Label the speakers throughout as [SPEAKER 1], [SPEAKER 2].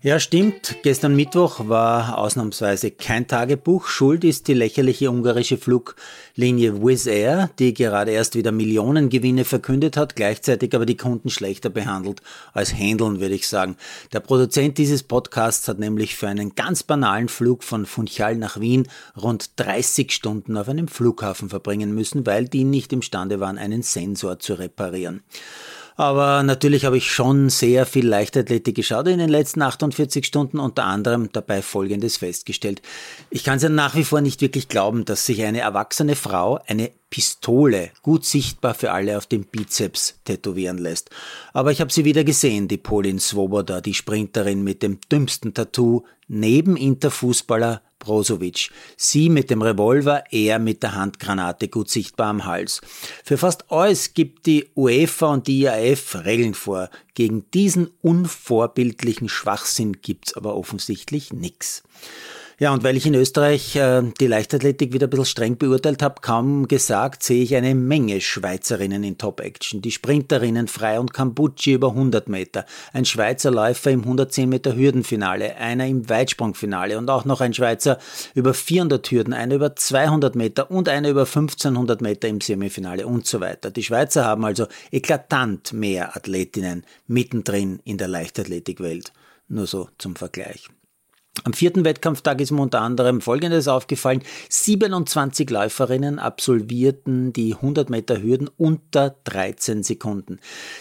[SPEAKER 1] Ja, stimmt. Gestern Mittwoch war ausnahmsweise kein Tagebuch. Schuld ist die lächerliche ungarische Fluglinie Wizz Air, die gerade erst wieder Millionengewinne verkündet hat, gleichzeitig aber die Kunden schlechter behandelt als Händeln, würde ich sagen. Der Produzent dieses Podcasts hat nämlich für einen ganz banalen Flug von Funchal nach Wien rund 30 Stunden auf einem Flughafen verbringen müssen, weil die nicht imstande waren, einen Sensor zu reparieren. Aber natürlich habe ich schon sehr viel Leichtathletik geschaut in den letzten 48 Stunden, unter anderem dabei Folgendes festgestellt. Ich kann es ja nach wie vor nicht wirklich glauben, dass sich eine erwachsene Frau eine Pistole gut sichtbar für alle auf dem Bizeps tätowieren lässt. Aber ich habe sie wieder gesehen, die Polin Svoboda, die Sprinterin mit dem dümmsten Tattoo, neben Interfußballer Brozovic. Sie mit dem Revolver, er mit der Handgranate gut sichtbar am Hals. Für fast alles gibt die UEFA und die IAF Regeln vor. Gegen diesen unvorbildlichen Schwachsinn gibt's aber offensichtlich nichts. Ja, und weil ich in Österreich äh, die Leichtathletik wieder ein bisschen streng beurteilt habe, kaum gesagt, sehe ich eine Menge Schweizerinnen in Top-Action. Die Sprinterinnen Frei und Cambucci über 100 Meter, ein Schweizer Läufer im 110 Meter Hürdenfinale, einer im Weitsprungfinale und auch noch ein Schweizer über 400 Hürden, einer über 200 Meter und einer über 1500 Meter im Semifinale und so weiter. Die Schweizer haben also eklatant mehr Athletinnen mittendrin in der Leichtathletikwelt. Nur so zum Vergleich. Am vierten Wettkampftag ist mir unter anderem Folgendes aufgefallen. 27 Läuferinnen absolvierten die 100 Meter Hürden unter 13 Sekunden.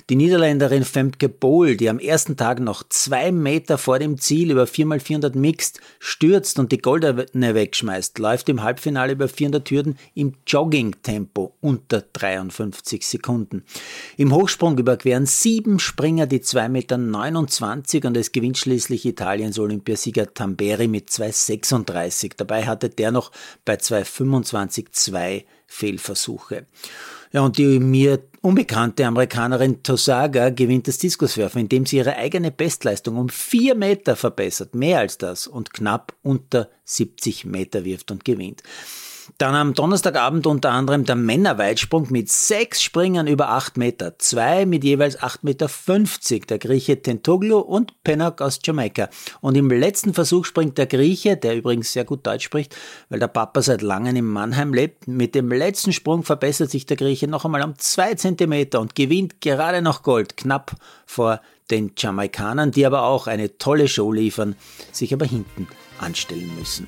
[SPEAKER 1] Die Niederländerin Femke Bohl, die am ersten Tag noch zwei Meter vor dem Ziel über 4x400 Mixed stürzt und die Goldene wegschmeißt, läuft im Halbfinale über 400 Hürden im Jogging-Tempo unter 53 Sekunden. Im Hochsprung überqueren sieben Springer die 2,29 Meter und es gewinnt schließlich Italiens Olympiasieger Tamberi mit 2,36. Dabei hatte der noch bei 2,25 zwei Fehlversuche. Ja, und die mir unbekannte Amerikanerin Tosaga gewinnt das Diskuswerfen, indem sie ihre eigene Bestleistung um vier Meter verbessert, mehr als das, und knapp unter 70 Meter wirft und gewinnt. Dann am Donnerstagabend unter anderem der Männerweitsprung mit sechs Springern über acht Meter, zwei mit jeweils acht Meter, fünfzig, der Grieche Tentoglu und Pennock aus Jamaika. Und im letzten Versuch springt der Grieche, der übrigens sehr gut Deutsch spricht, weil der Papa seit langem in Mannheim lebt, mit dem letzten Sprung verbessert sich der Grieche noch einmal um zwei Zentimeter und gewinnt gerade noch Gold, knapp vor den Jamaikanern, die aber auch eine tolle Show liefern, sich aber hinten anstellen müssen.